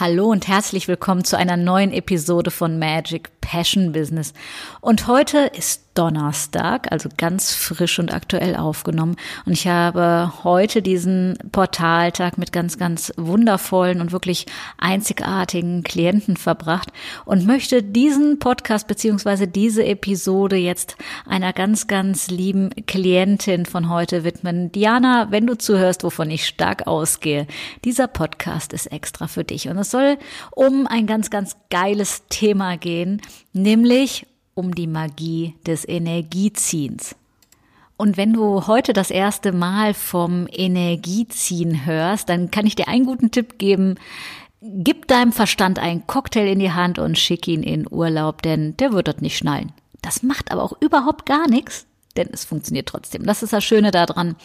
Hallo und herzlich willkommen zu einer neuen Episode von Magic Passion Business. Und heute ist Donnerstag, also ganz frisch und aktuell aufgenommen. Und ich habe heute diesen Portaltag mit ganz, ganz wundervollen und wirklich einzigartigen Klienten verbracht und möchte diesen Podcast beziehungsweise diese Episode jetzt einer ganz, ganz lieben Klientin von heute widmen. Diana, wenn du zuhörst, wovon ich stark ausgehe, dieser Podcast ist extra für dich. Und es soll um ein ganz, ganz geiles Thema gehen, nämlich um die Magie des Energieziehens. Und wenn du heute das erste Mal vom Energieziehen hörst, dann kann ich dir einen guten Tipp geben. Gib deinem Verstand einen Cocktail in die Hand und schick ihn in Urlaub, denn der wird dort nicht schnallen. Das macht aber auch überhaupt gar nichts, denn es funktioniert trotzdem. Das ist das Schöne daran.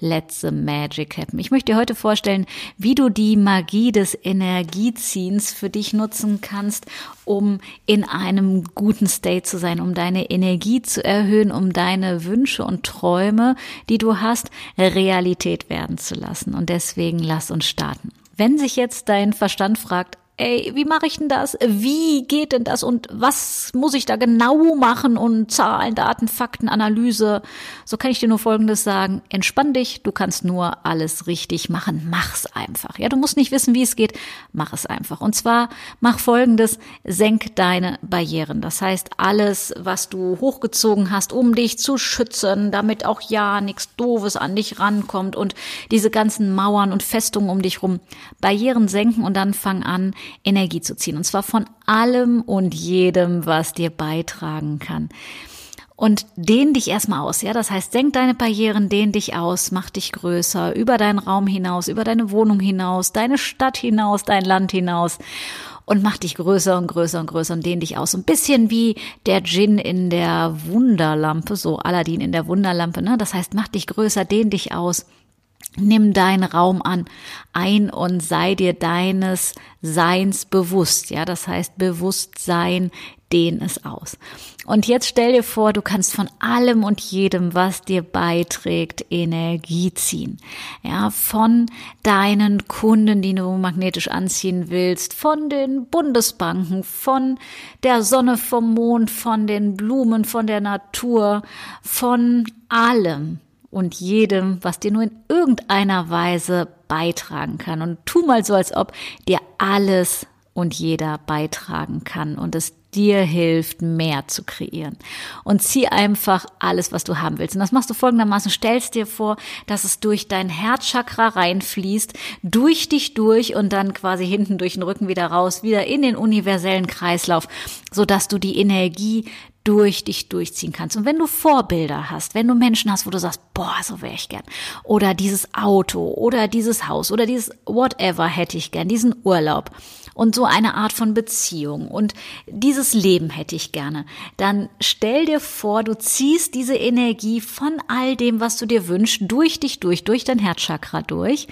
Let the magic happen. Ich möchte dir heute vorstellen, wie du die Magie des Energieziehens für dich nutzen kannst, um in einem guten State zu sein, um deine Energie zu erhöhen, um deine Wünsche und Träume, die du hast, Realität werden zu lassen. Und deswegen lass uns starten. Wenn sich jetzt dein Verstand fragt, ey, wie mache ich denn das? Wie geht denn das? Und was muss ich da genau machen? Und Zahlen, Daten, Fakten, Analyse. So kann ich dir nur Folgendes sagen. Entspann dich. Du kannst nur alles richtig machen. Mach's einfach. Ja, du musst nicht wissen, wie es geht. Mach es einfach. Und zwar mach Folgendes. Senk deine Barrieren. Das heißt, alles, was du hochgezogen hast, um dich zu schützen, damit auch ja nichts Doofes an dich rankommt und diese ganzen Mauern und Festungen um dich rum. Barrieren senken und dann fang an, Energie zu ziehen. Und zwar von allem und jedem, was dir beitragen kann. Und dehn dich erstmal aus, ja. Das heißt, senk deine Barrieren, dehn dich aus, mach dich größer, über deinen Raum hinaus, über deine Wohnung hinaus, deine Stadt hinaus, dein Land hinaus und mach dich größer und größer und größer und dehn dich aus. Ein bisschen wie der Djinn in der Wunderlampe, so Aladdin in der Wunderlampe, ne? Das heißt, mach dich größer, dehn dich aus Nimm deinen Raum an, ein und sei dir deines Seins bewusst. Ja, das heißt Bewusstsein, dehn es aus. Und jetzt stell dir vor, du kannst von allem und jedem, was dir beiträgt, Energie ziehen. Ja, von deinen Kunden, die du magnetisch anziehen willst, von den Bundesbanken, von der Sonne, vom Mond, von den Blumen, von der Natur, von allem und jedem, was dir nur in irgendeiner Weise beitragen kann. Und tu mal so, als ob dir alles und jeder beitragen kann und es dir hilft, mehr zu kreieren. Und zieh einfach alles, was du haben willst. Und das machst du folgendermaßen. Stellst dir vor, dass es durch dein Herzchakra reinfließt, durch dich durch und dann quasi hinten durch den Rücken wieder raus, wieder in den universellen Kreislauf, sodass du die Energie durch dich durchziehen kannst. Und wenn du Vorbilder hast, wenn du Menschen hast, wo du sagst, boah, so wäre ich gern, oder dieses Auto, oder dieses Haus, oder dieses whatever hätte ich gern, diesen Urlaub und so eine Art von Beziehung. Und dieses Leben hätte ich gerne, dann stell dir vor, du ziehst diese Energie von all dem, was du dir wünschst, durch dich durch, durch dein Herzchakra durch,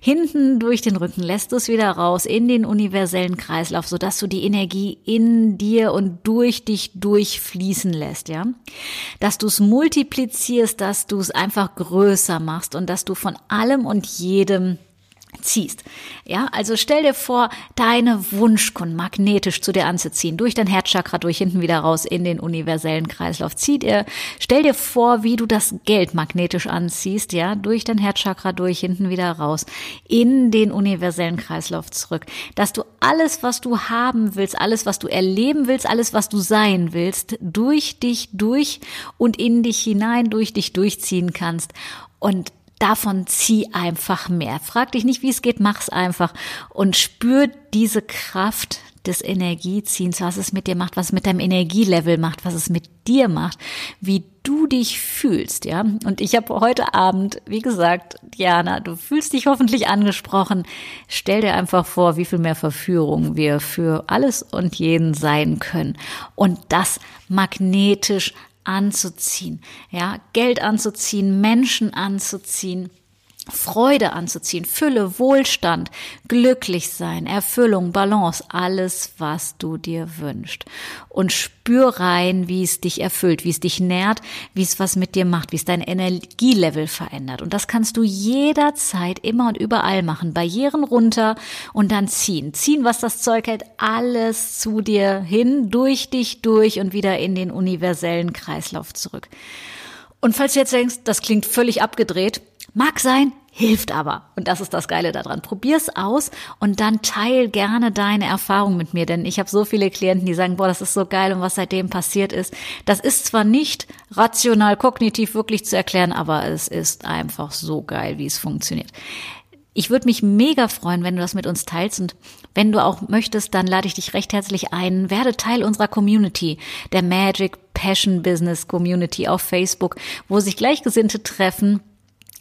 hinten durch den Rücken lässt es wieder raus in den universellen Kreislauf, sodass du die Energie in dir und durch dich durch fließen lässt, ja. Dass du es multiplizierst, dass du es einfach größer machst und dass du von allem und jedem ziehst. Ja, also stell dir vor, deine Wunschkunden magnetisch zu dir anzuziehen, durch dein Herzchakra durch hinten wieder raus in den universellen Kreislauf. Zieh dir, stell dir vor, wie du das Geld magnetisch anziehst, ja, durch dein Herzchakra durch hinten wieder raus in den universellen Kreislauf zurück, dass du alles, was du haben willst, alles, was du erleben willst, alles, was du sein willst, durch dich durch und in dich hinein durch dich durchziehen kannst und davon zieh einfach mehr. Frag dich nicht, wie es geht, mach's einfach und spür diese Kraft des Energieziehens, was es mit dir macht, was es mit deinem Energielevel macht, was es mit dir macht, wie du dich fühlst, ja. Und ich habe heute Abend, wie gesagt, Diana, du fühlst dich hoffentlich angesprochen. Stell dir einfach vor, wie viel mehr Verführung wir für alles und jeden sein können. Und das magnetisch anzuziehen, ja, Geld anzuziehen, Menschen anzuziehen Freude anzuziehen, Fülle, Wohlstand, glücklich sein, Erfüllung, Balance, alles, was du dir wünschst. Und spür rein, wie es dich erfüllt, wie es dich nährt, wie es was mit dir macht, wie es dein Energielevel verändert. Und das kannst du jederzeit immer und überall machen. Barrieren runter und dann ziehen. Ziehen, was das Zeug hält, alles zu dir hin, durch dich durch und wieder in den universellen Kreislauf zurück. Und falls du jetzt denkst, das klingt völlig abgedreht, Mag sein, hilft aber. Und das ist das Geile daran. Probier's aus und dann teil gerne deine Erfahrung mit mir, denn ich habe so viele Klienten, die sagen, boah, das ist so geil und was seitdem passiert ist. Das ist zwar nicht rational, kognitiv wirklich zu erklären, aber es ist einfach so geil, wie es funktioniert. Ich würde mich mega freuen, wenn du das mit uns teilst und wenn du auch möchtest, dann lade ich dich recht herzlich ein. Werde Teil unserer Community, der Magic Passion Business Community auf Facebook, wo sich Gleichgesinnte treffen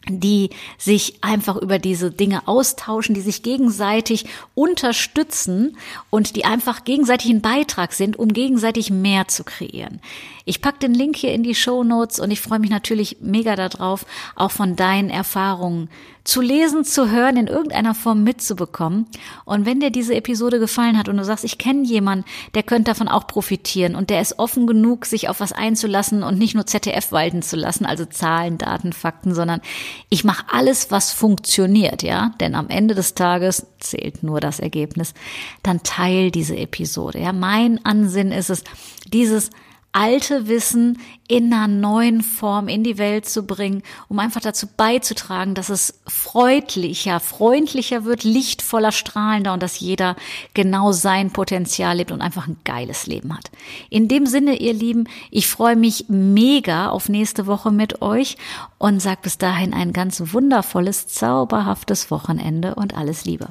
die sich einfach über diese Dinge austauschen, die sich gegenseitig unterstützen und die einfach gegenseitig ein Beitrag sind, um gegenseitig mehr zu kreieren. Ich pack den Link hier in die Show Notes und ich freue mich natürlich mega darauf, auch von deinen Erfahrungen zu lesen, zu hören, in irgendeiner Form mitzubekommen. Und wenn dir diese Episode gefallen hat und du sagst, ich kenne jemanden, der könnte davon auch profitieren und der ist offen genug, sich auf was einzulassen und nicht nur ZDF walten zu lassen, also Zahlen, Daten, Fakten, sondern ich mache alles, was funktioniert, ja, denn am Ende des Tages zählt nur das Ergebnis. Dann teil diese Episode. Ja, mein Ansinn ist es, dieses alte Wissen in einer neuen Form in die Welt zu bringen, um einfach dazu beizutragen, dass es freundlicher, freundlicher wird, lichtvoller, strahlender und dass jeder genau sein Potenzial lebt und einfach ein geiles Leben hat. In dem Sinne, ihr Lieben, ich freue mich mega auf nächste Woche mit euch und sag bis dahin ein ganz wundervolles, zauberhaftes Wochenende und alles Liebe.